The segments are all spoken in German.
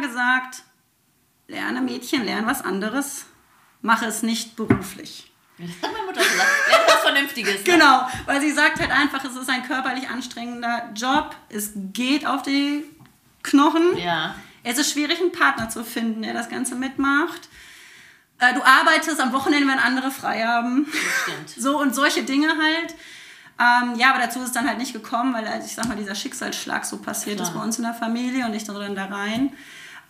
immer gesagt, lerne Mädchen, lerne was anderes, mache es nicht beruflich. Das hat meine Mutter gesagt. Lerne was Vernünftiges. Ne? Genau, weil sie sagt halt einfach, es ist ein körperlich anstrengender Job, es geht auf die Knochen. Ja. Es ist schwierig, einen Partner zu finden, der das Ganze mitmacht. Äh, Du arbeitest am Wochenende, wenn andere frei haben. stimmt. So und solche Dinge halt. Ähm, ja, aber dazu ist es dann halt nicht gekommen, weil also ich sag mal, dieser Schicksalsschlag so passiert Klar. ist bei uns in der Familie und ich dann da rein.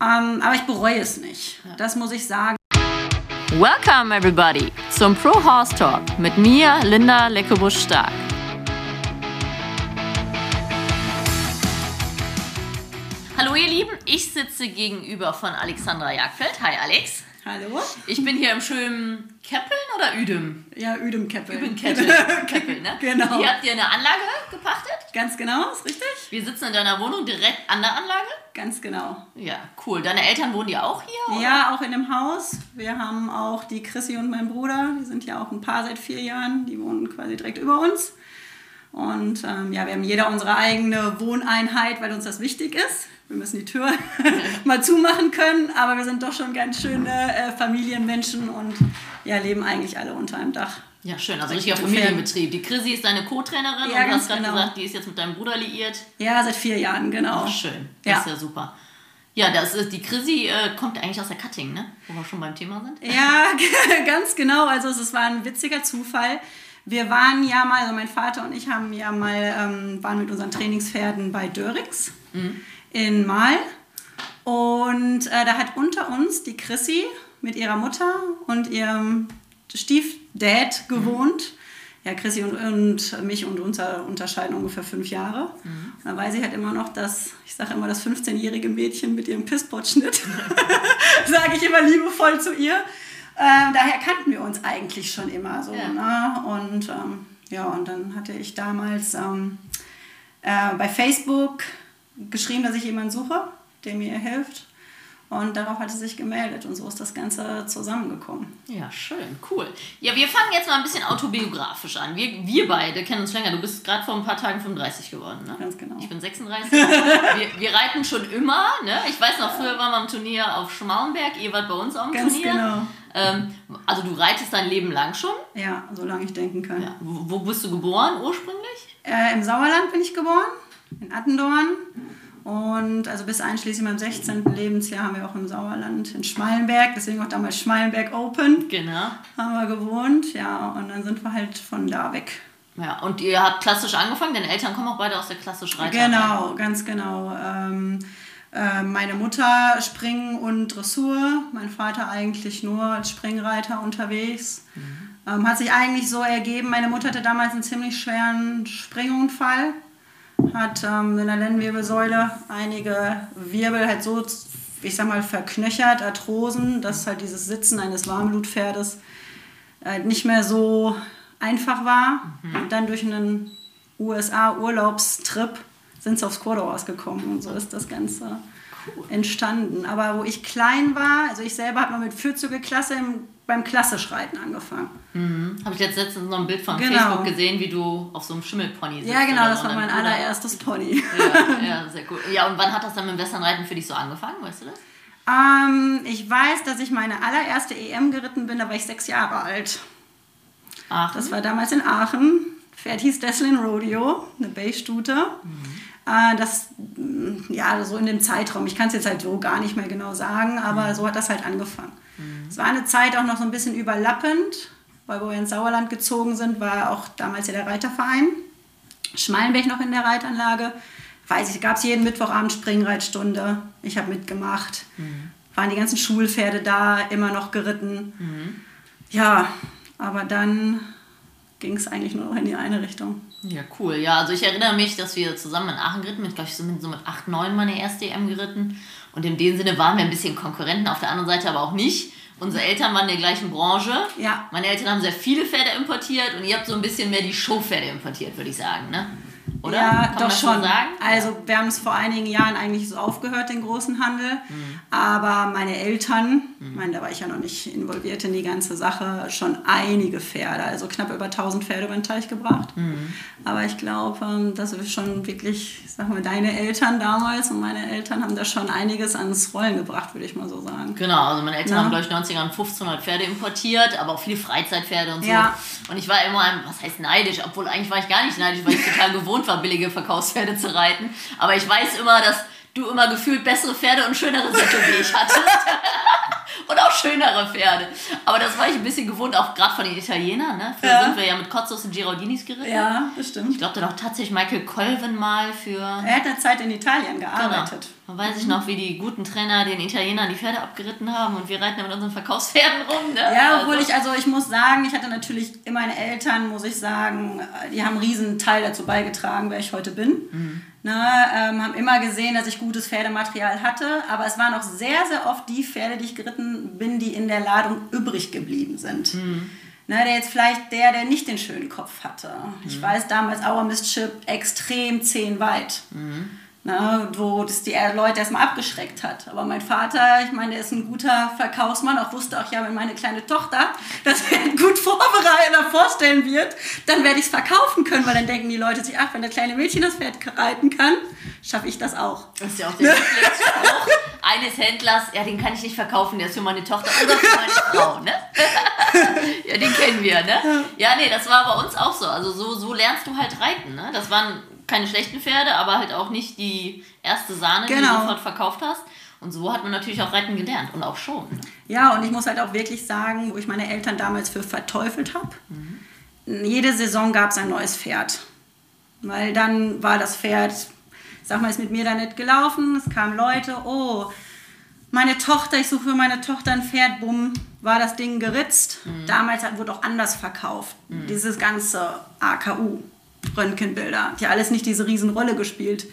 Ähm, aber ich bereue es nicht. Das muss ich sagen. Welcome everybody zum Pro Horse Talk mit mir, Linda Leckebusch-Stark. Hallo ihr Lieben, ich sitze gegenüber von Alexandra Jagdfeld. Hi Alex. Hallo? Ich bin hier im schönen Keppeln oder Üdem? Ja. Üdem Keppel, Keppel ne? Genau. Hier habt ihr eine Anlage gepachtet. Ganz genau, ist richtig? Wir sitzen in deiner Wohnung direkt an der Anlage. Ganz genau. Ja, cool. Deine Eltern wohnen ja auch hier? oder? Ja, auch in dem Haus. Wir haben auch die Chrissy und mein Bruder, die sind ja auch ein Paar seit vier Jahren, die wohnen quasi direkt über uns. Und ähm, ja, wir haben jeder unsere eigene Wohneinheit, weil uns das wichtig ist. Wir müssen die Tür mal zumachen können, aber wir sind doch schon ganz schöne äh, Familienmenschen und ja, leben eigentlich alle unter einem Dach. Ja, schön. Also richtiger Familienbetrieb. Die Chrissy ist deine Co-Trainerin Ja, und du hast gerade genau. gesagt, die ist jetzt mit deinem Bruder liiert. Ja, seit vier Jahren, genau. Ach, schön. Das Ja. ist ja super. Ja, das ist, die Chrissy äh, kommt eigentlich aus der Cutting, ne? Wo wir schon beim Thema sind. Ja, ganz genau. Also es war ein witziger Zufall. Wir waren ja mal, also mein Vater und ich haben ja mal, ähm, waren mit unseren Trainingspferden bei Dörrix in Mahl. Und äh, da hat unter uns die Chrissy mit ihrer Mutter und ihrem Stiefdad gewohnt. Ja, Chrissy und, und mich und unser unterscheiden ungefähr fünf Jahre. Und dann weiß ich halt immer noch, dass, ich sage immer, das 15-jährige Mädchen mit ihrem Pisspot-Schnitt, sage ich immer liebevoll zu ihr. Ähm, daher kannten wir uns eigentlich schon immer so. Ja. Ne? Und ähm, ja, und dann hatte ich damals ähm, äh, bei Facebook geschrieben, dass ich jemanden suche, der mir hilft. Und darauf hat sie sich gemeldet und so ist das Ganze zusammengekommen. Ja, schön, cool. Ja, wir fangen jetzt mal ein bisschen autobiografisch an. Wir, wir beide kennen uns länger. Du bist gerade vor ein paar Tagen 35 geworden, ne? Ganz genau. Ich bin 36. wir, wir reiten schon immer, ne? Ich weiß noch, früher waren wir am Turnier auf Schmallenberg. Ihr wart bei uns auch im Ganz Turnier. genau. Ähm, also du reitest dein Leben lang schon. Ja, solange ich denken kann. Ja. Wo, wo bist du geboren ursprünglich? Äh, Im Sauerland bin ich geboren, in Attendorn. Und also bis einschließlich meinem 16. Lebensjahr haben wir auch im Sauerland in Schmallenberg, deswegen auch damals Schmallenberg Open, Genau. haben wir gewohnt. Ja, und dann sind wir halt von da weg. Ja, und ihr habt klassisch angefangen, deine Eltern kommen auch beide aus der klassisch Reiter. Genau, ganz genau. Ähm, äh, meine Mutter Springen und Dressur, mein Vater eigentlich nur als Springreiter unterwegs. Ähm, hat sich eigentlich so ergeben, meine Mutter hatte damals einen ziemlich schweren Springunfall, hat ähm, in der Lendenwirbelsäule einige Wirbel halt so, ich sag mal, verknöchert, Arthrosen, dass halt dieses Sitzen eines Warmblutpferdes halt nicht mehr so einfach war. Und dann durch einen USA-Urlaubstrip sind sie aufs Quaderhorse gekommen und so ist das Ganze entstanden. Aber wo ich klein war, also ich selber habe mal mit Vierzüge-Klasse im- beim Klassischreiten angefangen. Mhm. Habe ich jetzt letztens noch ein Bild von Genau. Facebook gesehen, wie du auf so einem Schimmelpony sitzt. Ja, genau, das war mein Bruder- allererstes Pony. Ja, ja, sehr cool. Ja, und wann hat das dann mit dem Westernreiten für dich so angefangen, weißt du das? Ähm, ich weiß, dass ich meine allererste EM geritten bin, da war ich sechs Jahre alt. Ach, Das war damals in Aachen. Pferd hieß Deslin Rodeo, eine Beige-Stute. Äh, das, mm, ja, so in dem Zeitraum. Ich kann es jetzt halt so gar nicht mehr genau sagen, aber so hat das halt angefangen. Es war eine Zeit auch noch so ein bisschen überlappend, weil wo wir ins Sauerland gezogen sind, war auch damals ja der Reiterverein. Schmalenberg noch in der Reitanlage. Weiß ich, gab es jeden Mittwochabend Springreitstunde. Ich habe mitgemacht. Waren die ganzen Schulpferde da, immer noch geritten. Ja, aber dann ging es eigentlich nur noch in die eine Richtung. Ja, cool. Ja, also ich erinnere mich, dass wir zusammen in Aachen geritten sind. Ich glaube, ich bin so mit 8, 9 meine erste EM geritten. Und in dem Sinne waren wir ein bisschen Konkurrenten, auf der anderen Seite aber auch nicht. Unsere Eltern waren in der gleichen Branche. Ja. Meine Eltern haben sehr viele Pferde importiert und ihr habt so ein bisschen mehr die Showpferde importiert, würde ich sagen, ne? Oder? Ja, Kann man doch schon. sagen? Also wir haben es vor einigen Jahren eigentlich so aufgehört, den großen Handel. Mhm. Aber meine Eltern Ich meine, da war ich ja noch nicht involviert in die ganze Sache. Schon einige Pferde, also knapp über 1000 Pferde über den Teich gebracht. Aber ich glaube, ähm, dass wir schon wirklich, ich sag mal, deine Eltern damals und meine Eltern haben da schon einiges ans Rollen gebracht, würde ich mal so sagen. Genau, also meine Eltern Ja. haben, glaube ich, 90 Jahren 1500 Pferde importiert, aber auch viele Freizeitpferde und so. Ja. Und ich war immer, was heißt neidisch, obwohl eigentlich war ich gar nicht neidisch, weil ich total gewohnt war, billige Verkaufspferde zu reiten. Aber ich weiß immer, dass du immer gefühlt bessere Pferde und schönere Sättel wie ich hattest. und auch schönere Pferde. Aber das war ich ein bisschen gewohnt, auch gerade von den Italienern. Ne? Früher Ja. sind wir ja mit Cozzos und Giraudinis geritten. Ja, das stimmt. Ich glaube, dann auch tatsächlich Michael Colvin mal für... Er hat eine Zeit in Italien Genau. Da weiß ich noch, wie die guten Trainer den Italienern die Pferde abgeritten haben und wir reiten da mit unseren Verkaufspferden rum. Ne? Ja, obwohl Also- ich, also ich muss sagen, ich hatte natürlich, meine Eltern, muss ich sagen, die haben einen riesen Teil dazu beigetragen, wer ich heute bin. Ne, ähm, haben immer gesehen, dass ich gutes Pferdematerial hatte, aber es waren auch sehr, sehr oft die Pferde, die ich geritten bin, die in der Ladung übrig geblieben sind. Ne, der jetzt vielleicht der, der nicht den schönen Kopf hatte. Ich weiß damals Our Mist Chip extrem zehn weit. Ne, wo das die Leute erstmal abgeschreckt hat. Aber mein Vater, ich meine, der ist ein guter Verkaufsmann, auch wusste auch ja, wenn meine kleine Tochter das Pferd gut vorbereiten oder vorstellen wird, dann werde ich es verkaufen können, weil dann denken die Leute sich, ach, wenn das kleine Mädchen das Pferd reiten kann, schaffe ich das auch. Das ist ja auch der Lieblingsspruch eines Händlers, ja, den kann ich nicht verkaufen, der ist für meine Tochter oder für meine Frau, ne? ja, den kennen wir, ne? Ja, nee, das war bei uns auch so. Also so, so lernst du halt reiten, ne? Das waren keine schlechten Pferde, aber halt auch nicht die erste Sahne, die du Genau. sofort verkauft hast. Und so hat man natürlich auch reiten gelernt und auch schon. Ne? Ja, und ich muss halt auch wirklich sagen, wo ich meine Eltern damals für verteufelt habe, jede Saison gab es ein neues Pferd. Weil dann war das Pferd, sag mal, ist mit mir da nicht gelaufen. Es kamen Leute, oh, meine Tochter, ich suche für meine Tochter ein Pferd, bumm, war das Ding geritzt. Damals hat, wurde auch anders verkauft. Dieses ganze AKU, Röntgenbilder, hat ja alles nicht diese Riesenrolle gespielt,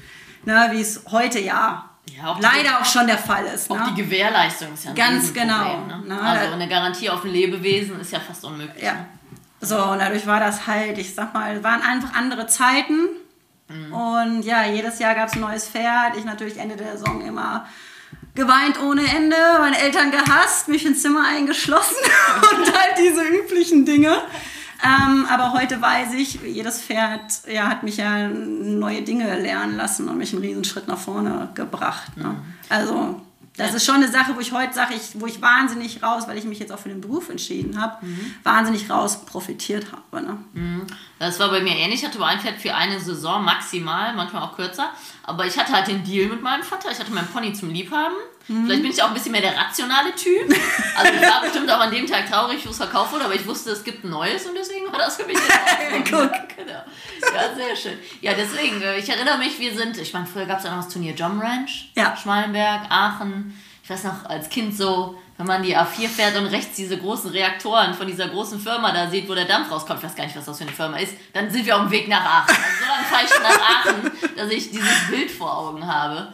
ne, wie es heute ja, Ja, auch die- leider auch schon der Fall ist. Auch ne? die Gewährleistung ist ja ein Ganz genau, Ne? ne? Also eine Garantie auf ein Lebewesen ist ja fast unmöglich. Ja. So, und dadurch war das halt, ich sag mal, waren einfach andere Zeiten. Und ja, jedes Jahr gab es ein neues Pferd. Ich natürlich Ende der Saison immer geweint ohne Ende, meine Eltern gehasst, mich ins Zimmer eingeschlossen und halt diese üblichen Dinge. Ähm, aber heute weiß ich, jedes Pferd ja, hat mich ja neue Dinge lernen lassen und mich einen Riesenschritt nach vorne gebracht. Ne? Also das Ja. ist schon eine Sache, wo ich heute sage, ich, wo ich wahnsinnig raus, weil ich mich jetzt auch für den Beruf entschieden habe, wahnsinnig raus profitiert habe. Ne? Das war bei mir ähnlich. Ich hatte aber ein Pferd für eine Saison maximal, manchmal auch kürzer. Aber ich hatte halt den Deal mit meinem Vater. Ich hatte meinen Pony zum Liebhaben. Vielleicht bin ich auch ein bisschen mehr der rationale Typ. Also ich war bestimmt auch an dem Tag traurig, wo es verkauft wurde, aber ich wusste, es gibt ein neues und deswegen war das für mich Ordnung. genau. Ja, sehr schön. Ja, deswegen, äh, ich erinnere mich, wir sind, ich meine, früher gab es ja noch das Turnier Jom Ranch, Ja. Schmalenberg, Aachen. Ich weiß noch, als Kind so, wenn man die A4 fährt und rechts diese großen Reaktoren von dieser großen Firma da sieht, wo der Dampf rauskommt, ich weiß gar nicht, was das für eine Firma ist, dann sind wir auf dem Weg nach Aachen. Also so lange fahre ich schon nach Aachen, dass ich dieses Bild vor Augen habe.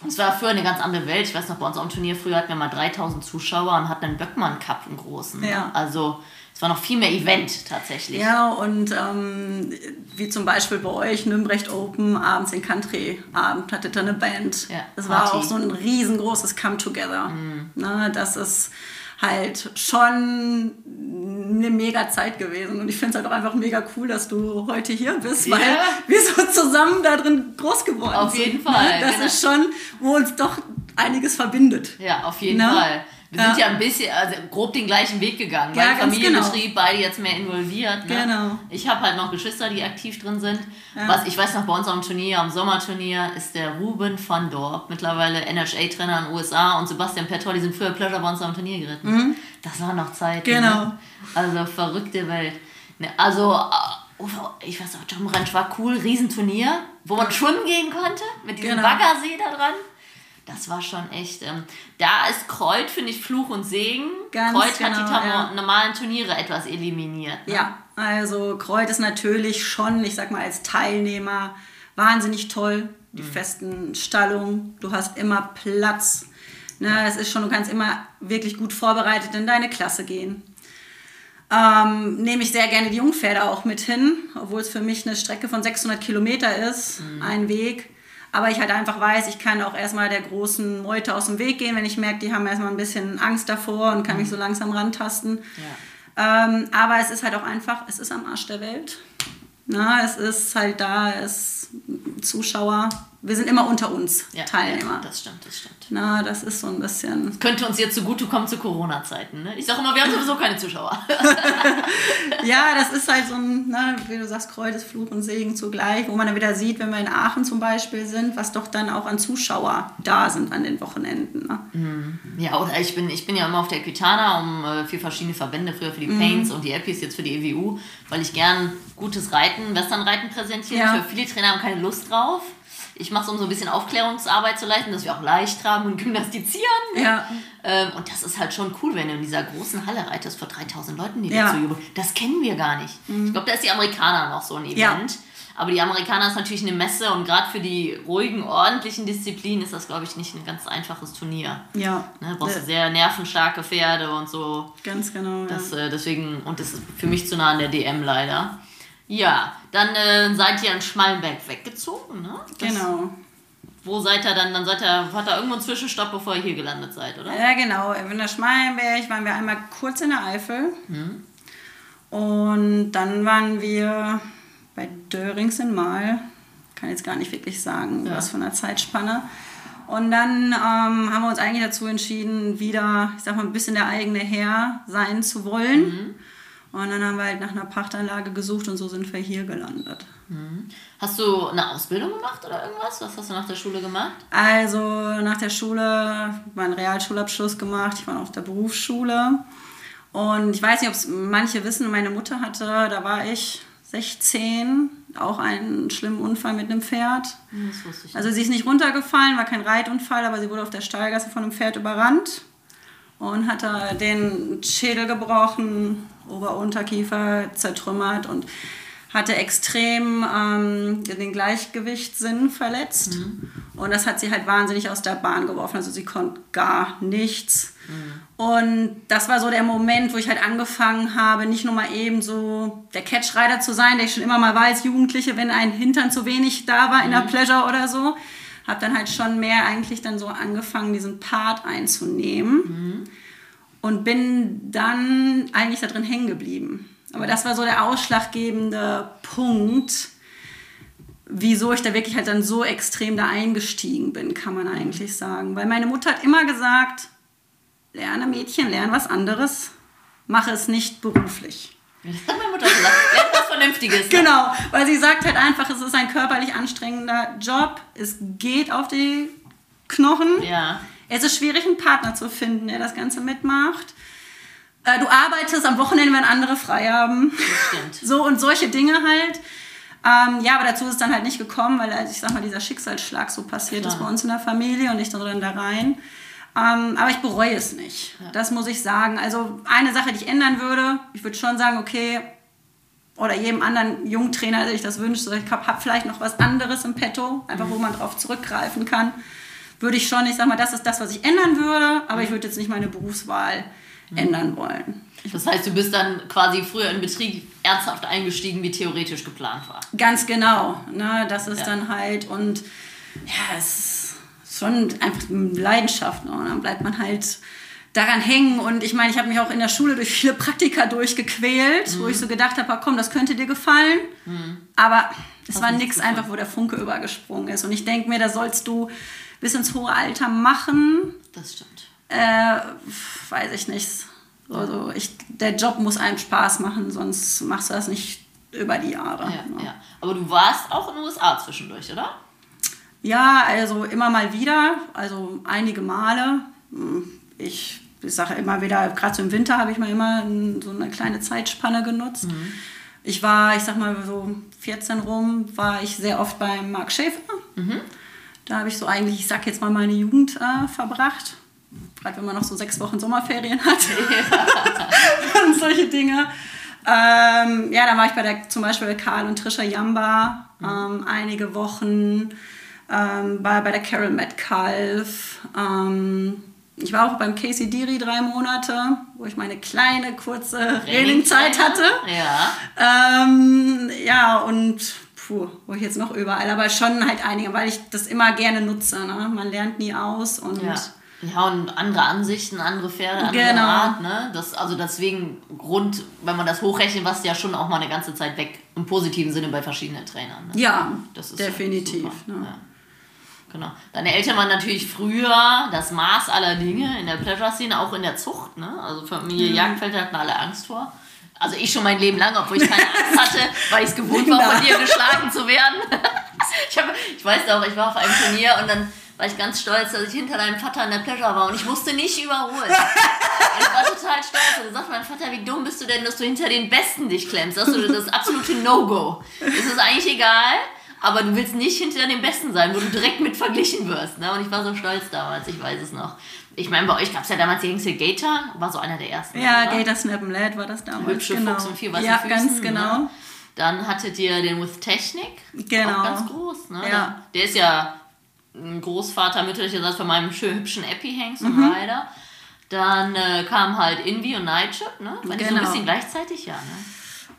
Und es war früher eine ganz andere Welt. Ich weiß noch, bei uns am Turnier früher hatten wir mal 3000 Zuschauer und hatten einen Böckmann Cup, einen großen. Ja. Also war noch viel mehr Event tatsächlich. Ja, und ähm, wie zum Beispiel bei euch, Nürnberg Open, abends den Country-Abend, hattet ihr eine Band. Ja, das war auch so ein riesengroßes Come-Together. Ne, das ist halt schon eine mega Zeit gewesen. Und ich finde es halt auch einfach mega cool, dass du heute hier bist, weil Ja. wir so zusammen da drin groß geworden Auf sind. jeden ne? Fall, Das genau. ist schon, wo uns doch einiges verbindet. Ja, auf jeden Ne? Fall. Wir sind Ja. ja ein bisschen, also grob den gleichen Weg gegangen. Ja, Familienbetrieb, beide jetzt mehr involviert. Ne? Genau. Ich habe halt noch Geschwister, die aktiv drin sind. Ja. Was ich weiß noch, bei uns am Turnier, am Sommerturnier, ist der Ruben van Dorp, mittlerweile NHA-Trainer in den USA und Sebastian Petrol, die sind früher Pleasure bei uns am Turnier geritten. Das waren noch Zeiten. Mhm. Genau. Ne? Also verrückte Welt. Ne, also, äh, ich weiß auch, Jump Ranch war cool, Riesenturnier, wo man schwimmen gehen konnte, mit diesem Genau. Baggersee da dran. Das war schon echt. Ähm, da ist Kreuz, finde ich, Fluch und Segen. Ganz Kreuz hat die genau, tam- ja. normalen Turniere etwas eliminiert. Ne? Ja, also Kreuz ist natürlich schon, ich sag mal, als Teilnehmer wahnsinnig toll. Die festen Stallungen, du hast immer Platz. Ne, es ist schon, du kannst immer wirklich gut vorbereitet in deine Klasse gehen. Ähm, nehme ich sehr gerne die Jungpferde auch mit hin, obwohl es für mich eine Strecke von 600 Kilometer ist, ein Weg. Aber ich halt einfach weiß, ich kann auch erstmal der großen Meute aus dem Weg gehen, wenn ich merke, die haben erstmal ein bisschen Angst davor und kann mich so langsam rantasten. Ja. Ähm, aber es ist halt auch einfach, es ist am Arsch der Welt. Na, es ist halt da, es Zuschauer. Wir sind immer unter uns Ja, Teilnehmer. Ja, das stimmt, das stimmt. Na, das ist so ein bisschen. Könnte uns jetzt zugutekommen zu Corona-Zeiten. Ne? Ich sage immer, wir haben sowieso keine Zuschauer. Ja, das ist halt so ein, ne, wie du sagst, Kreuz Fluch und Segen zugleich, wo man dann wieder sieht, wenn wir in Aachen zum Beispiel sind, was doch dann auch an Zuschauer da sind an den Wochenenden. Ne? Ja, oder ich bin, ich bin ja immer auf der Equitana um äh, für verschiedene Verbände, früher für die Paints und die Epis, jetzt für die EWU, weil ich gern gutes Reiten, Westernreiten präsentiere. Ja. Viele Trainer haben keine Lust drauf. Ich mache es, um so ein bisschen Aufklärungsarbeit zu leisten, dass wir auch leicht tragen und gymnastizieren. Ja. Ähm, und das ist halt schon cool, wenn du in dieser großen Halle reitest vor 3000 Leuten, die Ja. dir zujubeln. Das kennen wir gar nicht. Ich glaube, da ist die Amerikaner noch so ein Event. Ja. Aber die Amerikaner ist natürlich eine Messe und gerade für die ruhigen, ordentlichen Disziplinen ist das, glaube ich, nicht ein ganz einfaches Turnier. Ja, Ne, du brauchst Äh, sehr nervenstarke Pferde und so. ganz genau. Das, ja. äh, deswegen, und das ist für mich zu nah an der DM leider. Ja, dann äh, seid ihr in Schmallenberg weggezogen, ne? Das, Genau. Wo seid ihr dann? Dann seid ihr, hat da irgendwo einen Zwischenstopp, bevor ihr hier gelandet seid, oder? Ja, genau. In der Schmalenberg waren wir einmal kurz in der Eifel. Und dann waren wir bei Dörings in Mal. Kann jetzt gar nicht wirklich sagen, Ja. was von der Zeitspanne. Und dann ähm, haben wir uns eigentlich dazu entschieden, wieder, ich sag mal, ein bisschen der eigene Herr sein zu wollen. Und dann haben wir halt nach einer Pachtanlage gesucht und so sind wir hier gelandet. Hast du eine Ausbildung gemacht oder irgendwas? Was hast du nach der Schule gemacht? Also nach der Schule, meinen Realschulabschluss gemacht, ich war auf der Berufsschule. Und ich weiß nicht, ob es manche wissen, meine Mutter hatte, da war ich 16, auch einen schlimmen Unfall mit einem Pferd. Das wusste ich. Also sie ist nicht runtergefallen, war kein Reitunfall, aber sie wurde auf der Stallgasse von einem Pferd überrannt und hatte den Schädel gebrochen, Ober-Unterkiefer zertrümmert und hatte extrem ähm, den Gleichgewichtssinn verletzt. Und das hat sie halt wahnsinnig aus der Bahn geworfen. Also sie konnte gar nichts. Und das war so der Moment, wo ich halt angefangen habe, nicht nur mal eben so der Catchrider zu sein, der ich schon immer mal war als Jugendliche, wenn ein Hintern zu wenig da war in der Pleasure oder so. Habe dann halt schon mehr eigentlich dann so angefangen, diesen Part einzunehmen. Und bin dann eigentlich da drin hängen geblieben. Aber das war so der ausschlaggebende Punkt, wieso ich da wirklich halt dann so extrem da eingestiegen bin, kann man eigentlich sagen. Weil meine Mutter hat immer gesagt, lerne Mädchen, lerne was anderes, mache es nicht beruflich. Hat meine Mutter gesagt. Lern was Vernünftiges. Genau, weil sie sagt halt einfach, es ist ein körperlich anstrengender Job, es geht auf die Knochen. Ja. Es ist schwierig, einen Partner zu finden, der das Ganze mitmacht. Äh, Du arbeitest am Wochenende, wenn andere frei haben. Das stimmt. So und solche Dinge halt. Ähm, ja, aber dazu ist es dann halt nicht gekommen, weil also ich sag mal, dieser Schicksalsschlag so passiert Klar. ist bei uns in der Familie und ich dann da rein. Ähm, aber ich bereue es nicht. Das muss ich sagen. Also eine Sache, die ich ändern würde, ich würde schon sagen, okay, oder jedem anderen Jungtrainer, der sich das wünscht, so, ich habe hab vielleicht noch was anderes im Petto, einfach wo man drauf zurückgreifen kann, würde ich schon, ich sag mal, das ist das, was ich ändern würde, aber ich würde jetzt nicht meine Berufswahl ändern wollen. Das heißt, du bist dann quasi früher in Betrieb ernsthaft eingestiegen, wie theoretisch geplant war. Ganz genau. Ne, das ist Ja. dann halt und ja, es ist schon einfach Leidenschaft. Ne? Und dann bleibt man halt daran hängen. Und ich meine, ich habe mich auch in der Schule durch viele Praktika durchgequält, wo ich so gedacht habe, komm, das könnte dir gefallen. Aber es war nicht nichts einfach, wo der Funke übergesprungen ist. Und ich denke mir, das sollst du bis ins hohe Alter machen. Das stimmt. Äh, weiß ich nicht. Also ich, der Job muss einem Spaß machen, sonst machst du das nicht über die Jahre. Ja, ne? ja. Aber du warst auch in den USA zwischendurch, oder? Ja, also immer mal wieder, also einige Male. Hm, Ich, ich sage immer wieder, gerade so im Winter habe ich mal immer so eine kleine Zeitspanne genutzt. Ich war, ich sag mal so 14 rum, war ich sehr oft beim Marc Schäfer. Da habe ich so eigentlich, ich sag jetzt mal, meine Jugend äh, verbracht. Gerade wenn man noch so sechs Wochen Sommerferien hat. und solche Dinge. Ähm, ja, da war ich bei der, zum Beispiel bei Karl und Trisha Jamba ähm, einige Wochen. Ähm, war bei der Carol Metcalf. Ähm, ich war auch beim Casey Deary drei Monate, wo ich meine kleine, kurze Trainingzeit hatte. Ja. Ähm, ja, und puh, wo ich jetzt noch überall, aber schon halt einige, weil ich das immer gerne nutze. Ne? Man lernt nie aus und. Ja. Ja, und andere Ansichten, andere Pferde, andere Genau. Art, ne? Das, also deswegen Grund, wenn man das hochrechnet, was ja schon auch mal eine ganze Zeit weg, im positiven Sinne bei verschiedenen Trainern. Ne? Ja, Das ist definitiv. Super, ne? ja. Genau. Deine Eltern waren natürlich früher das Maß aller Dinge in der Pleasure-Szene, auch in der Zucht. Ne? Also Familie Mhm. Jagdfelder hatten alle Angst vor. Also ich schon mein Leben lang, obwohl ich keine Angst hatte, weil ich es gewohnt war, von dir geschlagen zu werden. ich, hab, ich weiß noch, ich war auf einem Turnier und dann war ich ganz stolz, dass ich hinter deinem Vater in der Pleasure war und ich musste nicht überholen. Und ich war total stolz. Und dann sagt mein Vater, wie dumm bist du denn, dass du hinter den Besten dich klemmst? Das ist das absolute No-Go. Es ist eigentlich egal, aber du willst nicht hinter den Besten sein, wo du direkt mit verglichen wirst. Ne? Und ich war so stolz damals, ich weiß es noch. Ich meine, bei euch gab es ja damals die Hengste Gator, war so einer der ersten. Ja, oder? Gator Snap and Lad war das damals. Hübsche genau. Fuchs und vier weißen Ja, Füßen, ganz genau. Ne? Dann hattet ihr den With Technik. Genau. Auch ganz groß. Ne? Ja. Der ist ja ein Großvater mütterlicherseits von meinem schön hübschen Epi-Hengst und Mhm. Rider. Dann äh, kam halt Invi und Nightship, ne? Waren die so ein Genau. bisschen gleichzeitig? Ja, ne?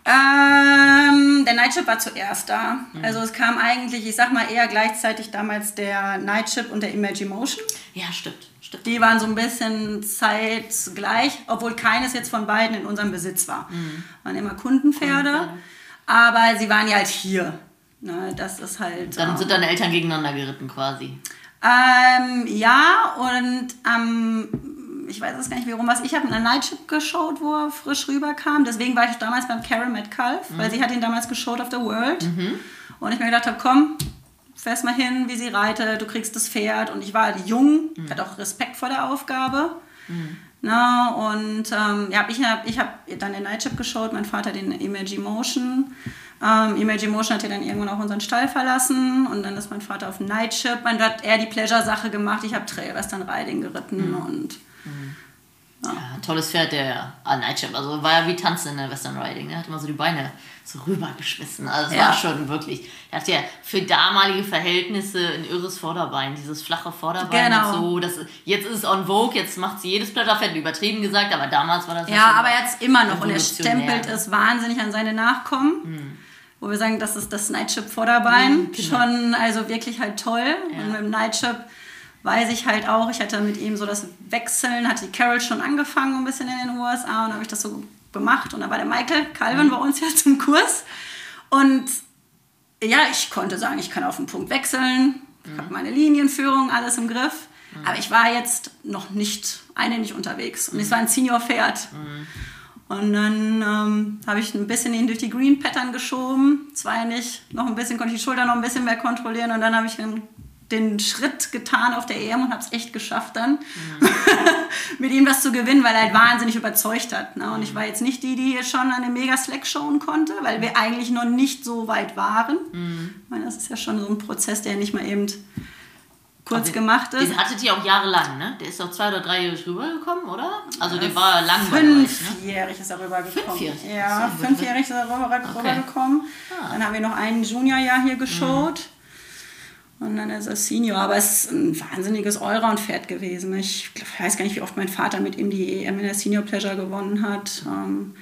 Ähm, der Nightship war zuerst da. Mhm. Also es kam eigentlich, ich sag mal eher gleichzeitig damals der Nightship und der Imagimotion. Ja, stimmt. Stimmt. Die waren so ein bisschen zeitgleich, obwohl keines jetzt von beiden in unserem Besitz war. Waren immer Kundenpferde, Mhm. Kundenpferde. aber sie waren ja halt hier. Ne, das ist halt. Dann ähm, sind deine Eltern gegeneinander geritten quasi. Ähm, ja, und am, ich weiß es gar nicht, wie rum was. Ich habe einen Nightship geschaut, wo er frisch rüberkam. Deswegen war ich damals beim Karen Metcalf, weil sie hat ihn damals geschaut auf der World. Und ich mir gedacht habe, komm, fährst mal hin, wie sie reitet, du kriegst das Pferd. Und ich war halt jung, hatte auch Respekt vor der Aufgabe. Na, und ähm, ja, ich habe ich hab dann den Nightship geschaut, mein Vater den Imagimotion. Ähm, Imagimotion hat ja dann irgendwann auch unseren Stall verlassen und dann ist mein Vater auf Nightship. Dann hat er die Pleasure-Sache gemacht, ich habe Trail Western Riding geritten und Ja, tolles Pferd, der ah, Nightship. Also war ja wie Tanzen in der Western Riding. Der hat immer so die Beine so rübergeschmissen. Also es Ja. war schon wirklich. Er hat ja für damalige Verhältnisse ein irres Vorderbein. Dieses flache Vorderbein. Genau. und So, das, jetzt ist es on Vogue, jetzt macht sie jedes Pleasure-Pferd übertrieben gesagt, aber damals war das Ja, schon aber jetzt immer noch und er stempelt es wahnsinnig an seine Nachkommen. Wo wir sagen, das ist das Nightship Vorderbein. Mhm, genau. Schon, also wirklich halt toll. Und mit dem Nightship weiß ich halt auch, ich hatte mit ihm so das Wechseln, hatte die Carol schon angefangen ein bisschen in den USA und habe ich das so gemacht. Und dann war der Michael Calvin bei uns ja zum Kurs. Und ja, ich konnte sagen, ich kann auf den Punkt wechseln, ich habe meine Linienführung, alles im Griff. Aber ich war jetzt noch nicht einhändig unterwegs. Und es war ein Senior-Pferd. Und dann ähm, habe ich ein bisschen ihn durch die Green Pattern geschoben. Zwei nicht, noch ein bisschen, konnte ich die Schulter noch ein bisschen mehr kontrollieren. Und dann habe ich den, den Schritt getan auf der EM und habe es echt geschafft dann, mit ihm das zu gewinnen, weil er halt wahnsinnig überzeugt hat. Ne? Und ich war jetzt nicht die, die hier schon eine mega Slack schauen konnte, weil wir eigentlich noch nicht so weit waren. Ich meine, das ist ja schon so ein Prozess, der nicht mal eben kurz Also, gemacht ist. Den hattet ihr auch jahrelang, ne? Der ist doch zwei oder drei Jahre rübergekommen, oder? Also der war lang ne? Fünfjährig ist er rübergekommen. Fünfjährig? Ja, fünfjährig ist er rüber, rübergekommen. Ah. Dann haben wir noch ein Juniorjahr hier geschaut. Und dann ist er Senior. Aber es ist ein wahnsinniges Allround-Pferd gewesen. Ich weiß gar nicht, wie oft mein Vater mit ihm die EM in der Senior Pleasure gewonnen hat. Ähm,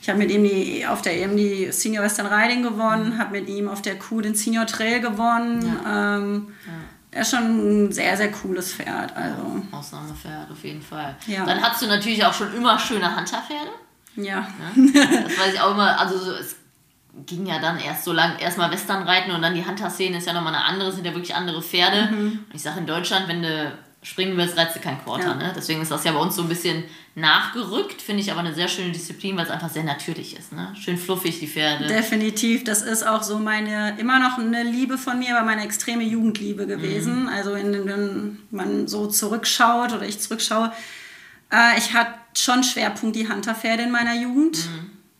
Ich habe mit ihm die, auf der EM die Senior Western Riding gewonnen, habe mit ihm auf der Kuh den Senior Trail gewonnen. Ähm, Er ist schon ein sehr, sehr cooles Pferd. Also, Ausnahmepferd, auf jeden Fall. Ja. Dann hast du natürlich auch schon immer schöne Hunterpferde. ja. Das weiß ich auch immer. Also so, es ging ja dann erst so lang, erstmal Western reiten und dann die Hunter-Szene ist ja nochmal eine andere, sind ja wirklich andere Pferde. Und ich sage in Deutschland, wenn du springen willst, reizt du kein Quarter. Mhm. Ja. Ne? Deswegen ist das ja bei uns so ein bisschen nachgerückt, finde ich aber eine sehr schöne Disziplin, weil es einfach sehr natürlich ist. Ne? Schön fluffig, die Pferde. Definitiv, das ist auch so meine, immer noch eine Liebe von mir, aber meine extreme Jugendliebe gewesen. Mhm. Also in, wenn man so zurückschaut oder ich zurückschaue, äh, ich hatte schon Schwerpunkt die Hunterpferde in meiner Jugend.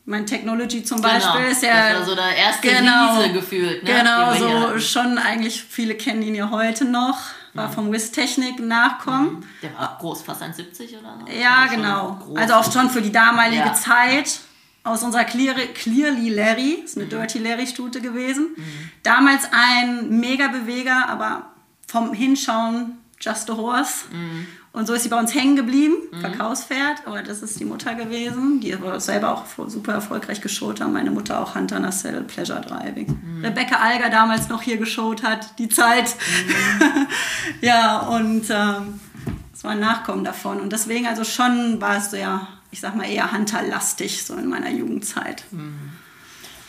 Mein Technology zum Beispiel ist ja Mhm. das war so der erste Genau. Riese gefühlt. Ne? Genau, so schon eigentlich, viele kennen ihn ja heute noch, Mhm. war vom Wiz Technik Nachkommen. Der war groß, fast 1,70 oder so. Ja, Also genau. Also auch schon für die damalige Ja. Zeit aus unserer Clear, Clearly Larry, ist eine Mhm. Dirty Larry Stute gewesen. Damals ein mega Beweger, aber vom Hinschauen just a horse. Mhm. Und so ist sie bei uns hängen geblieben, Verkaufspferd, aber das ist die Mutter gewesen, die aber selber auch super erfolgreich geschaut haben. Meine Mutter auch Hunter Nacelle Pleasure Driving. Rebecca Alger damals noch hier geschaut hat, die Zeit. ja, und ähm, es war ein Nachkommen davon. Und deswegen also schon war es so ja, ich sag mal eher Hunterlastig so in meiner Jugendzeit.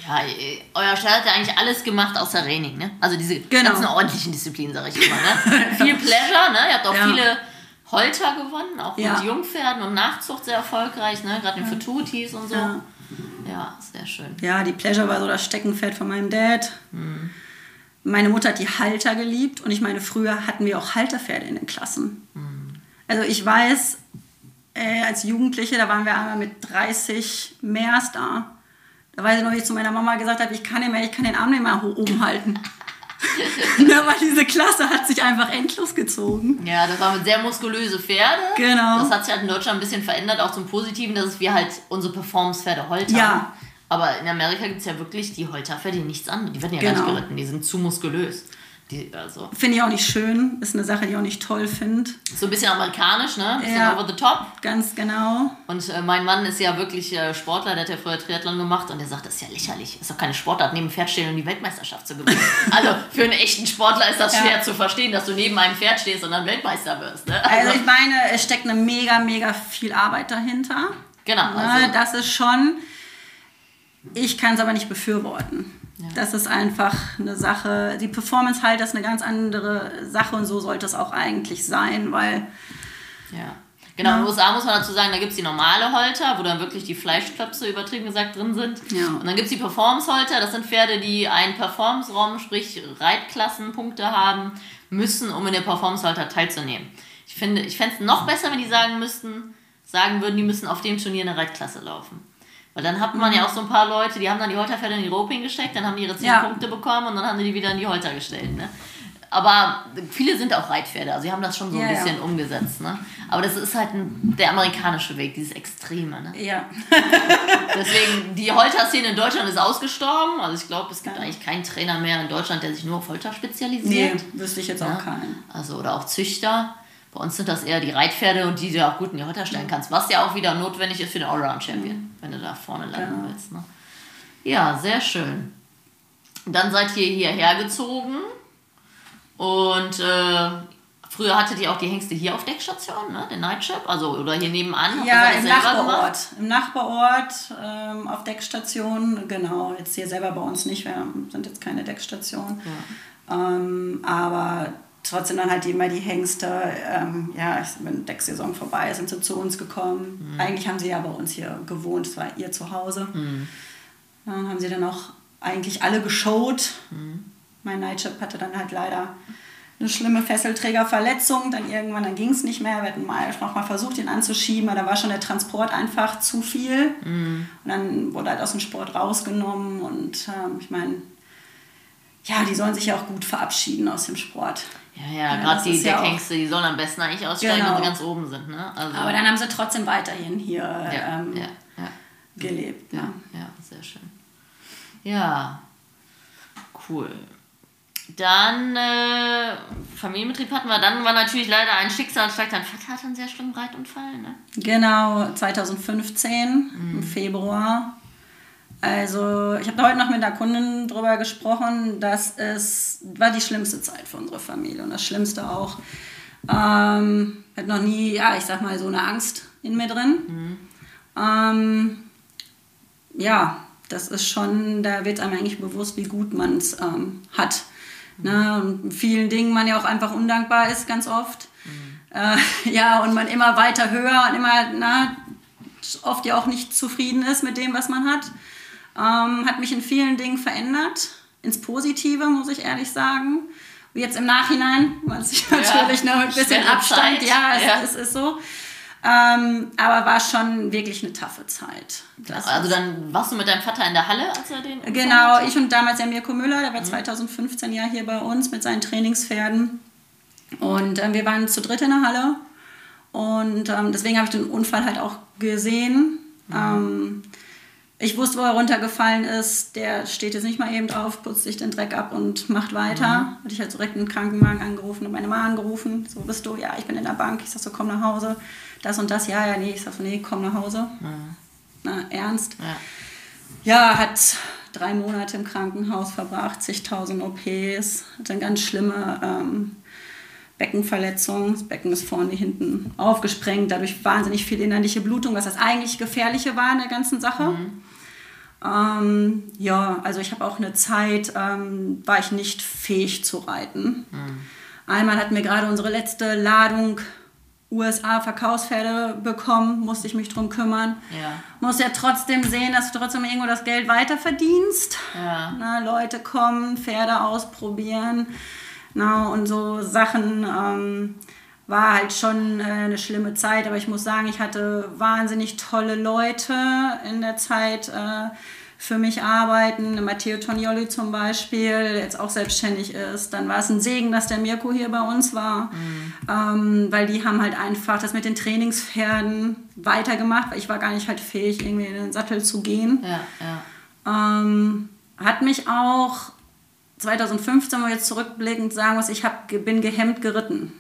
Ja, äh, euer Stall hat ja eigentlich alles gemacht außer Training, ne? Also diese Genau. ganzen ordentlichen Disziplinen, sag ich immer, ne? Viel Pleasure, ne? Ihr habt auch Ja. viele Holter gewonnen, auch Ja. mit Jungpferden und Nachzucht sehr erfolgreich, ne? Gerade in Fututis und so. Ja. Ja. sehr schön. Ja, die Pleasure war so das Steckenpferd von meinem Dad. Meine Mutter hat die Halter geliebt und ich meine, früher hatten wir auch Halterpferde in den Klassen. Also ich weiß, äh, als Jugendliche, da waren wir einmal mit 30 Meers da. Da weiß ich noch, wie ich zu meiner Mama gesagt habe, ich kann nicht mehr, ich kann den Arm nicht mehr oben halten. ja, weil diese Klasse hat sich einfach endlos gezogen. Ja, das waren sehr muskulöse Pferde. Genau. Das hat sich halt in Deutschland ein bisschen verändert, auch zum Positiven, dass wir halt unsere Performance-Pferde Holter Ja. haben. Aber in Amerika gibt es ja wirklich die Holterpferde, die nichts anderes. Die werden ja gar Genau. nicht geritten, die sind zu muskulös. Die, also, Finde ich auch nicht schön. Ist eine Sache, die ich auch nicht toll finde. so ein bisschen amerikanisch, ne? Ein bisschen Ja. over the top. Ganz genau. Und äh, mein Mann ist ja wirklich äh, Sportler, der hat ja früher Triathlon gemacht und der sagt, das ist ja lächerlich. Ist doch keine Sportart, neben Pferd stehen und die Weltmeisterschaft zu gewinnen. also für einen echten Sportler ist das Ja. schwer zu verstehen, dass du neben einem Pferd stehst und dann Weltmeister wirst. Ne? Also ich meine, es steckt eine mega, mega viel Arbeit dahinter. genau. Ne, Also, das ist schon. Ich kann es aber nicht befürworten. Das ist einfach eine Sache. Die Performance halt ist eine ganz andere Sache und so sollte es auch eigentlich sein, weil Ja. Genau, in den USA muss man dazu sagen, da gibt es die normale Holter, wo dann wirklich die Fleischklöpse übertrieben gesagt drin sind. Ja. Und dann gibt es die Performance-Holter, das sind Pferde, die einen Performance-Raum, sprich Reitklassenpunkte haben müssen, um in der Performance-Holter teilzunehmen. Ich finde, ich fände es noch besser, wenn die sagen müssten, sagen würden, die müssen auf dem Turnier eine Reitklasse laufen. Weil dann hat man ja auch so ein paar Leute, die haben dann die Holterpferde in die Roping gesteckt, dann haben die ihre 10 Ja. Punkte bekommen und dann haben die die wieder in die Holter gestellt. Ne? Aber viele sind auch Reitpferde, also sie haben das schon so ein Ja, ja. bisschen umgesetzt. Ne? Aber das ist halt ein, der amerikanische Weg, dieses Extreme. Ne? ja, Deswegen, die Holter-Szene in Deutschland ist ausgestorben. Also ich glaube, es gibt eigentlich keinen Trainer mehr in Deutschland, der sich nur auf Holter nee, spezialisiert. wüsste ich jetzt auch Ja. keinen. Also, oder auch Züchter. Bei uns sind das eher die Reitpferde und die du auch gut in die Holter stellen kannst. Was ja auch wieder notwendig ist für den Allround-Champion, wenn du da vorne landen Genau. willst. Ne? Ja, sehr schön. Dann seid ihr hierher gezogen und äh, früher hattet ihr auch die Hengste hier auf Deckstation, ne? den Nightship, also oder hier nebenan. Ja, im Nachbarort. Im Nachbarort ähm, auf Deckstation, genau. Jetzt hier selber bei uns nicht, wir sind jetzt keine Deckstation. Ähm, aber trotzdem dann halt immer die Hengste, ähm, ja, ich- wenn Decksaison vorbei ist, sind sie zu uns gekommen. Eigentlich haben sie ja bei uns hier gewohnt, es war ihr Zuhause. Dann haben sie dann auch eigentlich alle geshowt. Mein Nightship hatte dann halt leider eine schlimme Fesselträgerverletzung. Dann irgendwann, dann ging es nicht mehr. Wir hatten mal noch mal versucht, ihn anzuschieben, aber da war schon der Transport einfach zu viel. Und dann wurde halt aus dem Sport rausgenommen. Und ähm, ich meine, ja, die sollen sich ja auch gut verabschieden aus dem Sport. Ja, ja, Ja, gerade die ist ja Deckhengste, die sollen am besten eigentlich aussteigen, Genau. wenn sie ganz oben sind. Ne? Also, Aber dann haben sie trotzdem weiterhin hier ja, ähm, ja, ja, gelebt. ja, Ne? ja, sehr schön. Ja, cool. Dann äh, Familienbetrieb hatten wir, dann war natürlich leider ein Schicksalsschlag. Dein Vater hatte einen sehr schlimmen Reitunfall, ne? Genau, 2015 im Februar. Also, ich habe da heute noch mit einer Kundin drüber gesprochen, dass es war die schlimmste Zeit für unsere Familie und das Schlimmste auch. Ähm, ich hatte noch nie, ja, ich sag mal, so eine Angst in mir drin. Ähm, ja, das ist schon, da wird einem eigentlich bewusst, wie gut man es ähm, hat. Ne? Und in vielen Dingen man ja auch einfach undankbar ist, ganz oft. Äh, ja, und man immer weiter höher und immer, na, oft ja auch nicht zufrieden ist mit dem, was man hat. Ähm, hat mich in vielen Dingen verändert. Ins Positive, muss ich ehrlich sagen. Jetzt im Nachhinein, weiß ich natürlich noch mit ein bisschen Abstand, ja, es, Ja. es ist so. Ähm, aber war schon wirklich eine taffe Zeit. Das Also dann warst du mit deinem Vater in der Halle, als er den Genau, hatte? ich und damals der Mirko Müller, der war 2015 ja hier bei uns mit seinen Trainingspferden. Und ähm, wir waren zu dritt in der Halle. Und ähm, deswegen habe ich den Unfall halt auch gesehen. Ähm, ich wusste, wo er runtergefallen ist. Der steht jetzt nicht mal eben drauf, putzt sich den Dreck ab und macht weiter. Mhm. Hatte ich halt direkt einen Krankenwagen angerufen und meine Mama angerufen. So, bist du? Ja, ich bin in der Bank. Ich sag so, komm nach Hause. Das und das, ja, ja, nee. Ich sag so, nee, komm nach Hause. Mhm. Na, ernst? Ja. ja, hat drei Monate im Krankenhaus verbracht, zigtausend OPs, hatte eine ganz schlimme ähm, Beckenverletzung. Das Becken ist vorne, hinten aufgesprengt, dadurch wahnsinnig viel innerliche Blutung, was das eigentlich Gefährliche war in der ganzen Sache. Mhm. Ähm, ja, also ich habe auch eine Zeit, ähm, war ich nicht fähig zu reiten. Mhm. Einmal hatten wir gerade unsere letzte Ladung USA-Verkaufspferde bekommen, musste ich mich drum kümmern. Ja. Muss ja trotzdem sehen, dass du trotzdem irgendwo das Geld weiter verdienst. Ja. Na, Leute kommen, Pferde ausprobieren na, und so Sachen. Ähm, war halt schon äh, eine schlimme Zeit, aber ich muss sagen, ich hatte wahnsinnig tolle Leute in der Zeit äh, für mich arbeiten. Matteo Tonioli zum Beispiel, der jetzt auch selbstständig ist. Dann war es ein Segen, dass der Mirko hier bei uns war, mhm. ähm, weil die haben halt einfach das mit den Trainingspferden weitergemacht, weil ich war gar nicht halt fähig, irgendwie in den Sattel zu gehen. Ja, ja. Ähm, hat mich auch 2015, wo ich jetzt zurückblickend sagen muss, ich hab, bin gehemmt geritten.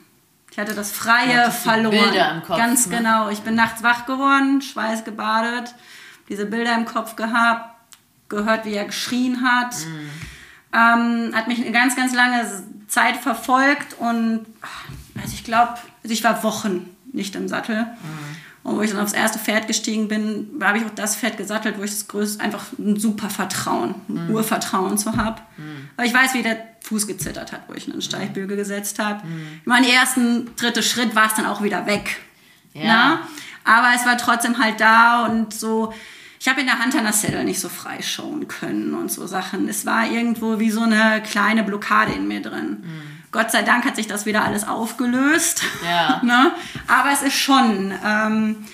Ich hatte das Freie verloren. Bilder im Kopf, Ganz ne? genau. Ich bin nachts wach geworden, Schweiß gebadet, diese Bilder im Kopf gehabt, gehört, wie er geschrien hat. Mhm. Ähm, hat mich eine ganz, ganz lange Zeit verfolgt und also ich glaube, also ich war Wochen nicht im Sattel. Mhm. Und wo ich dann aufs erste Pferd gestiegen bin, habe ich auch das Pferd gesattelt, wo ich das größte, einfach ein super Vertrauen, ein mhm. Urvertrauen zu habe. Mhm. Weil ich weiß, wie der Fuß gezittert hat, wo ich einen Steigbügel gesetzt habe. Mhm. Ich meine, die ersten, dritte Schritt war es dann auch wieder weg. Ja. Na? Aber es war trotzdem halt da und so, ich habe in der Hand an der Saddle nicht so frei schauen können und so Sachen. Es war irgendwo wie so eine kleine Blockade in mir drin. Mhm. Gott sei Dank hat sich das wieder alles aufgelöst. Ja. ne? Aber es ist schon, ähm,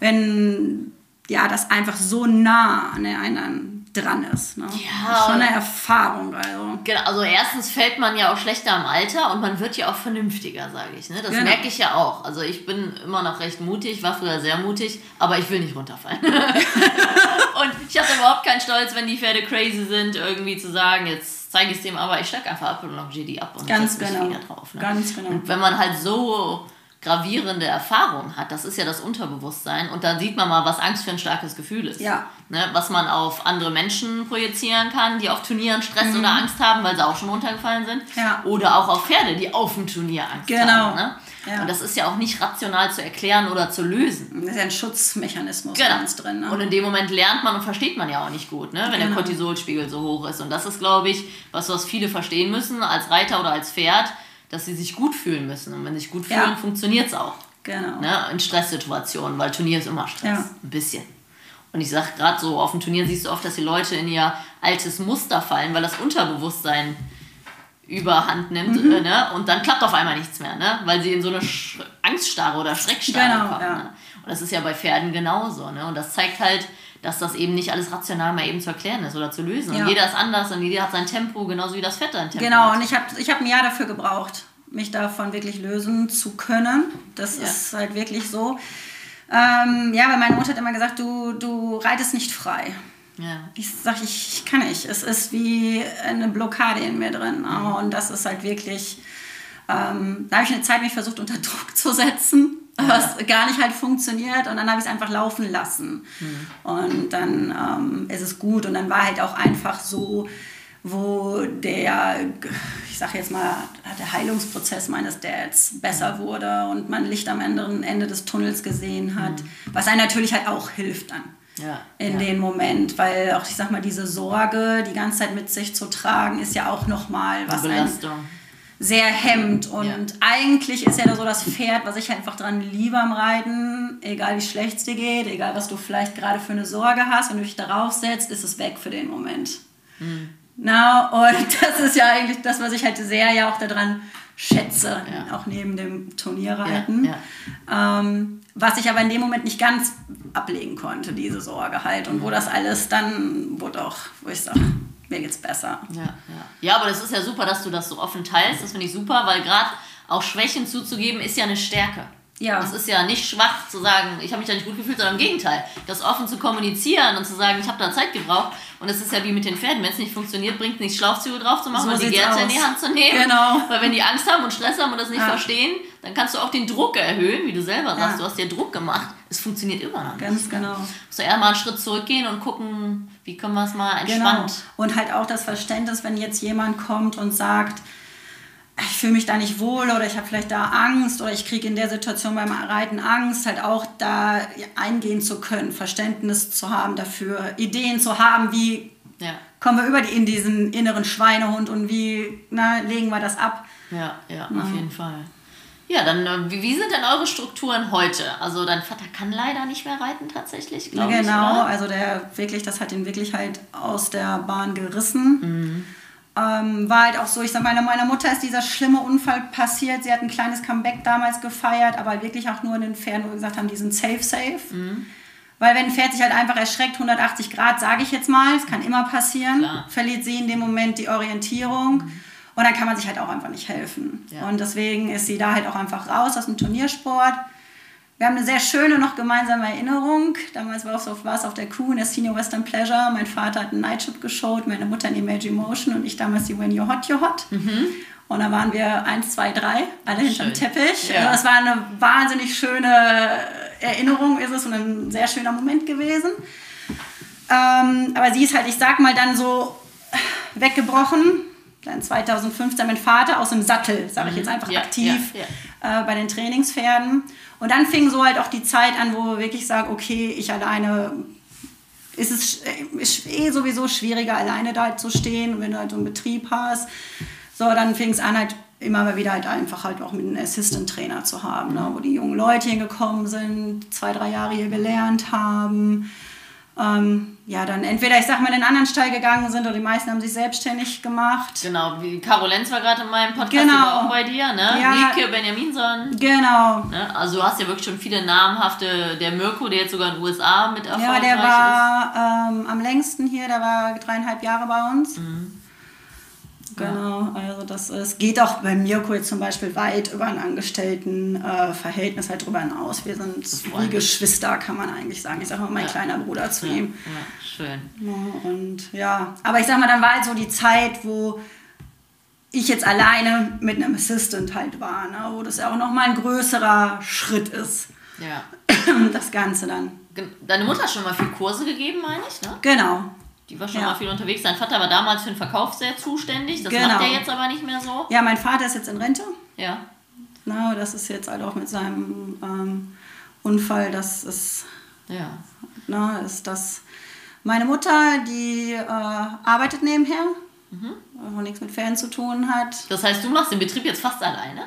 wenn ja, das einfach so nah an einem dran ist. Ne? Ja, das ist schon eine Erfahrung. Also. Genau, also erstens fällt man ja auch schlechter am Alter und man wird ja auch vernünftiger, sage ich. Ne? Das genau. merke ich ja auch. Also ich bin immer noch recht mutig, war früher sehr mutig, aber ich will nicht runterfallen. und ich habe überhaupt keinen Stolz, wenn die Pferde crazy sind, irgendwie zu sagen, jetzt zeige ich es dem aber, ich steige einfach ab und longiere die ab und Ganz genau. wieder drauf. Ne? Ganz genau. Und wenn man halt so gravierende Erfahrungen hat, das ist ja das Unterbewusstsein und dann sieht man mal, was Angst für ein starkes Gefühl ist. Ja. Ne? Was man auf andere Menschen projizieren kann, die auf Turnieren Stress mhm. oder Angst haben, weil sie auch schon runtergefallen sind. Ja. Oder auch auf Pferde, die auf dem Turnier Angst genau. haben. Ne? Ja. Und das ist ja auch nicht rational zu erklären oder zu lösen. Das ist ja ein Schutzmechanismus genau. ganz drin. Ne? Und in dem Moment lernt man und versteht man ja auch nicht gut, ne? wenn genau. der Cortisolspiegel so hoch ist. Und das ist, glaube ich, was, was viele verstehen müssen als Reiter oder als Pferd, dass sie sich gut fühlen müssen. Und wenn sie sich gut fühlen, ja. funktioniert es auch. Genau. Ne? In Stresssituationen, weil Turnier ist immer Stress. Ja. Ein bisschen. Und ich sage gerade so, auf dem Turnier siehst du oft, dass die Leute in ihr altes Muster fallen, weil das Unterbewusstsein überhand nimmt mhm. äh, ne? und dann klappt auf einmal nichts mehr, ne? weil sie in so eine Sch Angststarre oder Schreckstarre genau, kommen. Ja. Ne? Und das ist ja bei Pferden genauso. Ne? Und das zeigt halt, dass das eben nicht alles rational mal eben zu erklären ist oder zu lösen. Ja. Und jeder ist anders und jeder hat sein Tempo, genauso wie das Pferd sein Tempo Genau, hat. und ich habe ich hab ein Jahr dafür gebraucht, mich davon wirklich lösen zu können. Das ja. ist halt wirklich so. Ähm, ja, weil meine Mutter hat immer gesagt, du, du reitest nicht frei. Ja. Ich sage, ich, ich kann nicht. Es ist wie eine Blockade in mir drin. Mhm. Und das ist halt wirklich. Ähm, da habe ich eine Zeit mich versucht unter Druck zu setzen, ja. was gar nicht halt funktioniert. Und dann habe ich es einfach laufen lassen. Mhm. Und dann ähm, ist es gut. Und dann war halt auch einfach so, wo der, ich sage jetzt mal, der Heilungsprozess meines Dads besser mhm. wurde und man Licht am Ende des Tunnels gesehen hat, mhm. was einem natürlich halt auch hilft dann ja, in ja. den Moment, weil auch ich sag mal diese Sorge, die ganze Zeit mit sich zu tragen, ist ja auch noch mal was ein sehr hemmt und ja. eigentlich ist ja so das Pferd, was ich einfach dran liebe am Reiten, egal wie schlecht es dir geht, egal was du vielleicht gerade für eine Sorge hast, wenn du dich darauf setzt, ist es weg für den Moment. Mhm. Na, und das ist ja eigentlich das, was ich halt sehr ja auch daran schätze, ja. auch neben dem Turnierreiten. Ja, ja. Ähm, was ich aber in dem Moment nicht ganz ablegen konnte, diese Sorge halt. Und wo das alles dann, wo doch, wo ich sage, mir geht's besser. Ja, ja. ja, aber das ist ja super, dass du das so offen teilst. Das finde ich super, weil gerade auch Schwächen zuzugeben ist ja eine Stärke. Ja. Das ist ja nicht schwach zu sagen, ich habe mich da nicht gut gefühlt, sondern im Gegenteil. Das offen zu kommunizieren und zu sagen, ich habe da Zeit gebraucht. Und es ist ja wie mit den Pferden. Wenn es nicht funktioniert, bringt es nicht Schlauchzüge drauf zu machen So und die Gerte in die Hand zu nehmen. Genau. Weil wenn die Angst haben und Stress haben und das nicht Ja. verstehen, dann kannst du auch den Druck erhöhen, wie du selber sagst. Ja. Du hast dir Druck gemacht. Es funktioniert immer noch nicht. Ganz genau. Musst du eher mal einen Schritt zurückgehen und gucken, wie können wir es mal Genau. entspannt. Und halt auch das Verständnis, wenn jetzt jemand kommt und sagt, ich fühle mich da nicht wohl oder ich habe vielleicht da Angst oder ich kriege in der Situation beim Reiten Angst, halt auch da eingehen zu können, Verständnis zu haben dafür, Ideen zu haben, wie Ja. kommen wir über die, in diesen inneren Schweinehund und wie na, legen wir das ab. Ja, ja, auf jeden Fall. Ja, dann, äh, wie, wie sind denn eure Strukturen heute? Also dein Vater kann leider nicht mehr reiten tatsächlich, glaube ich. genau, oder? also der wirklich, das hat ihn wirklich halt aus der Bahn gerissen. Ähm, war halt auch so, ich sag meine, meiner Mutter ist dieser schlimme Unfall passiert. Sie hat ein kleines Comeback damals gefeiert, aber wirklich auch nur in den Pferden, wo wir gesagt haben, die sind safe, safe. Weil wenn ein Pferd sich halt einfach erschreckt, 180 Grad, sage ich jetzt mal, es kann immer passieren, Klar. verliert sie in dem Moment die Orientierung. Und dann kann man sich halt auch einfach nicht helfen. Ja. Und deswegen ist sie da halt auch einfach raus aus dem Turniersport. Wir haben eine sehr schöne noch gemeinsame Erinnerung. Damals war es auf, war es auf der Kuh in der Senior Western Pleasure. Mein Vater hat einen Nightship geschaut, meine Mutter in Imagine Motion und ich damals die When You're Hot, You're Hot. Und da waren wir eins, zwei, drei, alle hinterm Schön. Teppich. Ja. Also das war eine wahnsinnig schöne Erinnerung, ist es und ein sehr schöner Moment gewesen. Ähm, aber sie ist halt, ich sag mal, dann so weggebrochen. Dann 2015 mein Vater aus dem Sattel, sage ich jetzt einfach Ja, aktiv ja, Äh, bei den Trainingspferden. Und dann fing so halt auch die Zeit an, wo wir wirklich sagen, okay, ich alleine ist es sch- ist eh sowieso schwieriger, alleine da zu stehen, wenn du halt so einen Betrieb hast. So, dann fing es an, halt immer mal wieder halt einfach halt auch mit einem Assistant-Trainer zu haben, ne, wo die jungen Leute hingekommen sind, zwei, drei Jahre hier gelernt haben. Ähm, ja, dann entweder, ich sag mal, in einen anderen Stall gegangen sind oder die meisten haben sich selbstständig gemacht. Genau, wie Caro Lenz war gerade in meinem Podcast, Genau. die war auch bei dir, ne? Ja. Lieke Benjaminson. Genau. Ne? Also du hast ja wirklich schon viele namhafte, der Mirko, der jetzt sogar in den USA mit Ja, erfolgreich der ist. war ähm, am längsten hier, der war dreieinhalb Jahre bei uns. Mhm. Genau, also das ist, geht auch bei Mirko jetzt zum Beispiel weit über ein Angestelltenverhältnis äh, Verhältnis halt drüber hinaus. Wir sind wie. Geschwister, kann man eigentlich sagen. Ich sage mal, mein Ja. kleiner Bruder zu Ja, ihm. ja, schön. Und ja, aber ich sag mal, dann war halt so die Zeit, wo ich jetzt alleine mit einem Assistant halt war, ne? wo das ja auch nochmal ein größerer Schritt ist, Ja. das Ganze dann. Deine Mutter hat schon mal viel Kurse gegeben, meine ich, ne? Genau, Die war schon Ja. mal viel unterwegs. Dein Vater war damals für den Verkauf sehr zuständig. Das Genau. macht er jetzt aber nicht mehr so. Ja, mein Vater ist jetzt in Rente. Ja. Na, das ist jetzt halt auch mit seinem ähm, Unfall, das ist, Ja. na, ist das. Meine Mutter, die äh, arbeitet nebenher, Mhm. wo nichts mit Pferden zu tun hat. Das heißt, du machst den Betrieb jetzt fast alleine?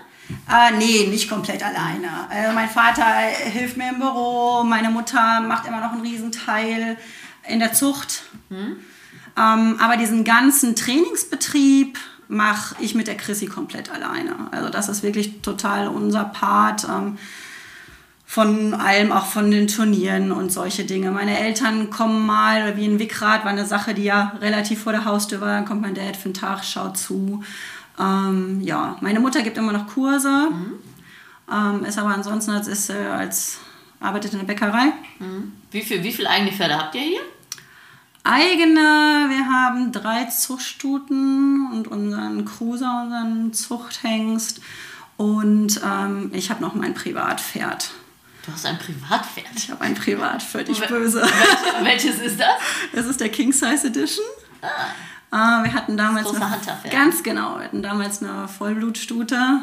Äh, nee, nicht komplett alleine. Also mein Vater hilft mir im Büro, meine Mutter macht immer noch einen Riesenteil in der Zucht. Ähm, aber diesen ganzen Trainingsbetrieb mache ich mit der Chrissy komplett alleine. Also das ist wirklich total unser Part. Ähm, von allem, auch von den Turnieren und solche Dinge. Meine Eltern kommen mal, wie in Wickrad war eine Sache, die ja relativ vor der Haustür war, dann kommt mein Dad für einen Tag, schaut zu. Ähm, ja, meine Mutter gibt immer noch Kurse, ähm, ist aber ansonsten als, ist, äh, als arbeitet in der Bäckerei. Mhm. Wie viel, wie viel eigene Pferde habt ihr hier? Eigene, wir haben drei Zuchtstuten und unseren Cruiser, unseren Zuchthengst und ähm, ich habe noch mein Privatpferd. Du hast ein Privatpferd. Ich habe ein Privatpferd, ich böse. Welche, welches ist das? Das ist der King Size Edition. Äh, wir hatten damals Große eine, ganz genau, wir hatten damals eine Vollblutstute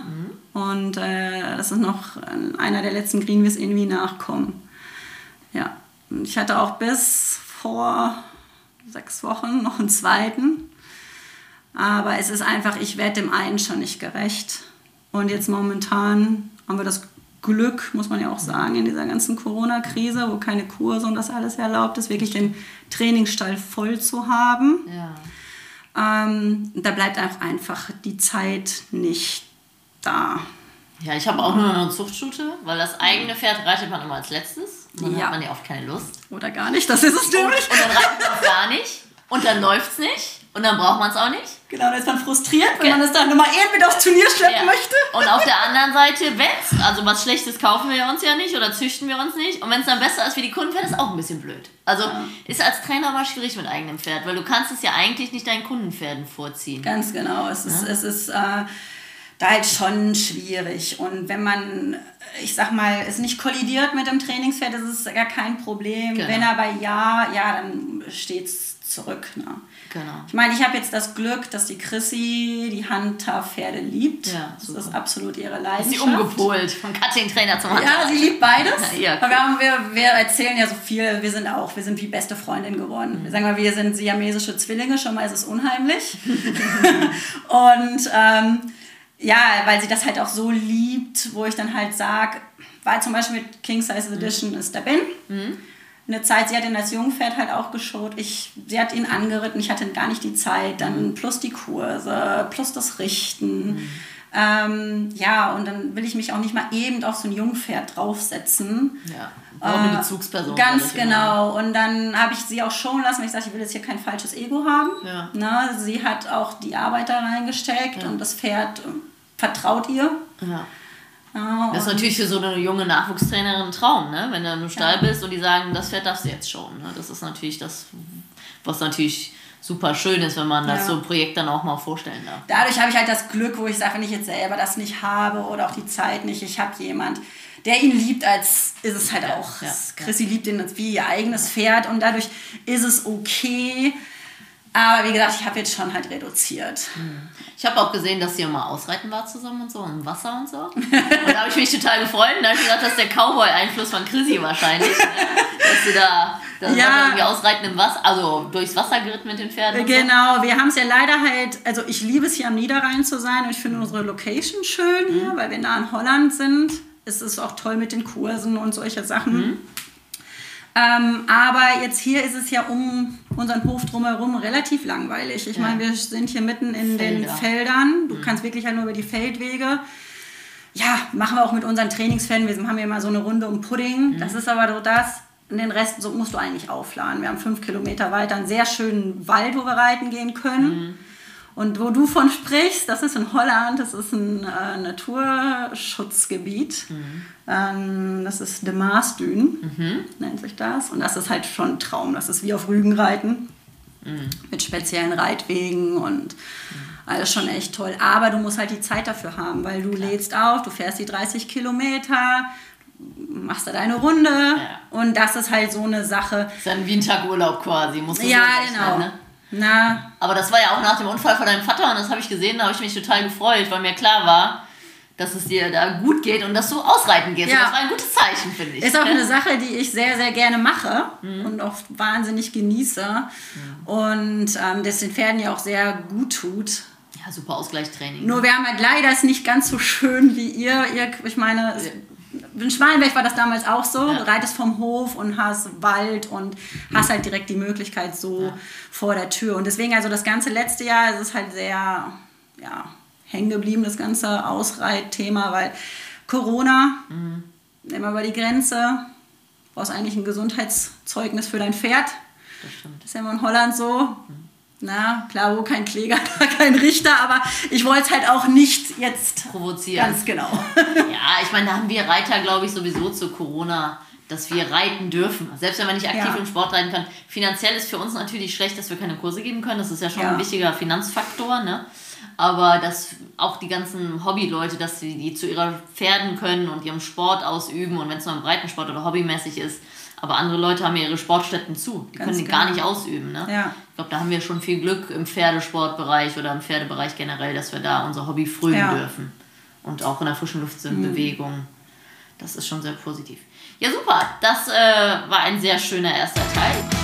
und äh, das ist noch einer der letzten Greenwies irgendwie nachkommen. Ja, ich hatte auch bis vor sechs Wochen noch einen zweiten, aber es ist einfach, ich werde dem einen schon nicht gerecht und jetzt momentan haben wir das Glück, muss man ja auch sagen, in dieser ganzen Corona-Krise, wo keine Kurse und das alles erlaubt ist, wirklich den Trainingsstall voll zu haben. Ja. Ähm, da bleibt auch einfach die Zeit nicht da. Ja, ich habe auch nur noch eine Zuchtstute, weil das eigene Pferd reitet man immer als letztes. Und dann Ja. hat man ja oft keine Lust. Oder gar nicht, das ist es Und, nämlich. und dann reitet man auch gar nicht. Und dann läuft's nicht. Und dann braucht man es auch nicht. Genau, dann ist man frustriert, wenn man es dann nochmal irgendwie aufs Turnier schleppen ja. möchte. Und auf der anderen Seite, wenn also was Schlechtes kaufen wir uns ja nicht oder züchten wir uns nicht. Und wenn es dann besser ist wie die Kunden, wäre das auch ein bisschen blöd. Also ja. ist als Trainer mal schwierig mit eigenem Pferd, weil du kannst es ja eigentlich nicht deinen Kundenpferden vorziehen. Ganz genau. Es ist, ja? es ist äh, da halt schon schwierig. Und wenn man, ich sag mal, es nicht kollidiert mit dem Trainingspferd, ist es gar kein Problem. Genau. Wenn aber ja, ja, dann steht es zurück. Ne? Genau. Ich meine, ich habe jetzt das Glück, dass die Chrissy die Hunter-Pferde liebt. Ja, super. das ist absolut ihre Leidenschaft. Ist sie umgepolt von Cutting-Trainer zum Hunter. Ja, sie liebt beides. Ja, cool. wir, haben, wir, wir erzählen ja so viel, wir sind auch, wir sind wie beste Freundin geworden. Mhm. Wir sagen mal, wir sind siamesische Zwillinge, schon mal ist es unheimlich. Und ähm, ja, weil sie das halt auch so liebt, wo ich dann halt sage, weil zum Beispiel mit King Size Edition mhm. ist der Ben. Mhm eine Zeit, sie hat ihn als Jungpferd halt auch geschaut. Ich, sie hat ihn angeritten, ich hatte gar nicht die Zeit. Dann mhm. plus die Kurse, plus das Richten. Mhm. Ähm, ja, und dann will ich mich auch nicht mal eben auf so ein Jungpferd draufsetzen. Ja, auch eine äh, Bezugsperson. Ganz genau. Und dann habe ich sie auch schon lassen, weil ich sage, ich will jetzt hier kein falsches Ego haben. Ja. Na, sie hat auch die Arbeit da reingesteckt ja. und das Pferd äh, vertraut ihr. Ja. Oh, das ist natürlich für so eine junge Nachwuchstrainerin ein Traum, ne? wenn du im Stall ja. bist und die sagen, das Pferd darfst du jetzt schon. Ne? Das ist natürlich das, was natürlich super schön ist, wenn man das ja. so ein Projekt dann auch mal vorstellen darf. Dadurch habe ich halt das Glück, wo ich sage, wenn ich jetzt selber das nicht habe oder auch die Zeit nicht, ich habe jemand, der ihn liebt, als ist es halt auch. Ja, Chrissy liebt ihn wie ihr eigenes Pferd und dadurch ist es okay. Aber wie gesagt, ich habe jetzt schon halt reduziert. Ich habe auch gesehen, dass ihr mal ausreiten war zusammen und so, im Wasser und so. Und da habe ich mich total gefreut. Und da habe ich gedacht, das ist der Cowboy-Einfluss von Chrissy wahrscheinlich. Ne? Dass du da, dass ja. irgendwie ausreiten im Wasser, also durchs Wasser geritten mit den Pferden. Genau, so. wir haben es ja leider halt, also ich liebe es hier am Niederrhein zu sein und ich finde unsere Location schön hier, mhm. weil wir nah in Holland sind. Es ist auch toll mit den Kursen und solche Sachen. Mhm. Ähm, aber jetzt hier ist es ja um unseren Hof drumherum relativ langweilig. Ich ja. meine, wir sind hier mitten in Felder. den Feldern. Du mhm. kannst wirklich halt nur über die Feldwege. Ja, machen wir auch mit unseren Trainingsfällen. Wir haben ja immer so eine Runde um Pudding. Mhm. Das ist aber so das. Und den Rest so musst du eigentlich aufladen. Wir haben fünf Kilometer weiter einen sehr schönen Wald, wo wir reiten gehen können. Mhm. Und wo du von sprichst, das ist in Holland, das ist ein äh, Naturschutzgebiet. Mhm. Ähm, das ist de Maasdün, mhm. nennt sich das. Und das ist halt schon ein Traum. Das ist wie auf Rügen reiten. Mhm. Mit speziellen Reitwegen und alles schon echt toll. Aber du musst halt die Zeit dafür haben, weil du Klar. lädst auf, du fährst die 30 Kilometer, machst da deine Runde ja. und das ist halt so eine Sache. Das ist dann wie ein Tag Urlaub quasi, musst du Ja, genau. Ne? Na. Aber das war ja auch nach dem Unfall von deinem Vater und das habe ich gesehen, da habe ich mich total gefreut, weil mir klar war, dass es dir da gut geht und dass du ausreiten gehst. Ja. das war ein gutes Zeichen, finde ich. Ist auch eine Sache, die ich sehr, sehr gerne mache mhm. und auch wahnsinnig genieße. Mhm. Und ähm, das den Pferden ja auch sehr gut tut. Ja, super Ausgleichstraining. Nur wir haben halt leider es nicht ganz so schön wie ihr. ihr ich meine, in Schmalenberg war das damals auch so. Ja. Du reitest vom Hof und hast Wald und hast halt direkt die Möglichkeit so ja. vor der Tür. Und deswegen, also das ganze letzte Jahr ist es halt sehr, ja, hängen geblieben, das ganze Ausreitthema, weil Corona, mhm. immer über die Grenze, brauchst eigentlich ein Gesundheitszeugnis für dein Pferd. Das. Das ist ja immer in Holland so. Mhm na, klar, wo kein Kläger, da kein Richter, aber ich wollte es halt auch nicht jetzt provozieren. Ganz genau. ja, ich meine, da haben wir Reiter, glaube ich, sowieso zu Corona, dass wir reiten dürfen. Selbst wenn man nicht aktiv ja. im Sport reiten kann. Finanziell ist für uns natürlich schlecht, dass wir keine Kurse geben können. Das ist ja schon ja. ein wichtiger Finanzfaktor, ne? Aber dass auch die ganzen Hobbyleute, dass sie die zu ihrer Pferden können und ihrem Sport ausüben und wenn es nur im Breitensport oder hobbymäßig ist, aber andere Leute haben ja ihre Sportstätten zu. Die Ganz können die genau. gar nicht ausüben. Ne? Ja. Ich glaube, da haben wir schon viel Glück im Pferdesportbereich oder im Pferdebereich generell, dass wir da unser Hobby frönen ja. dürfen. Und auch in der frischen Luft sind, mhm. Bewegung. Das ist schon sehr positiv. Ja, super. Das äh, war ein sehr schöner erster Teil.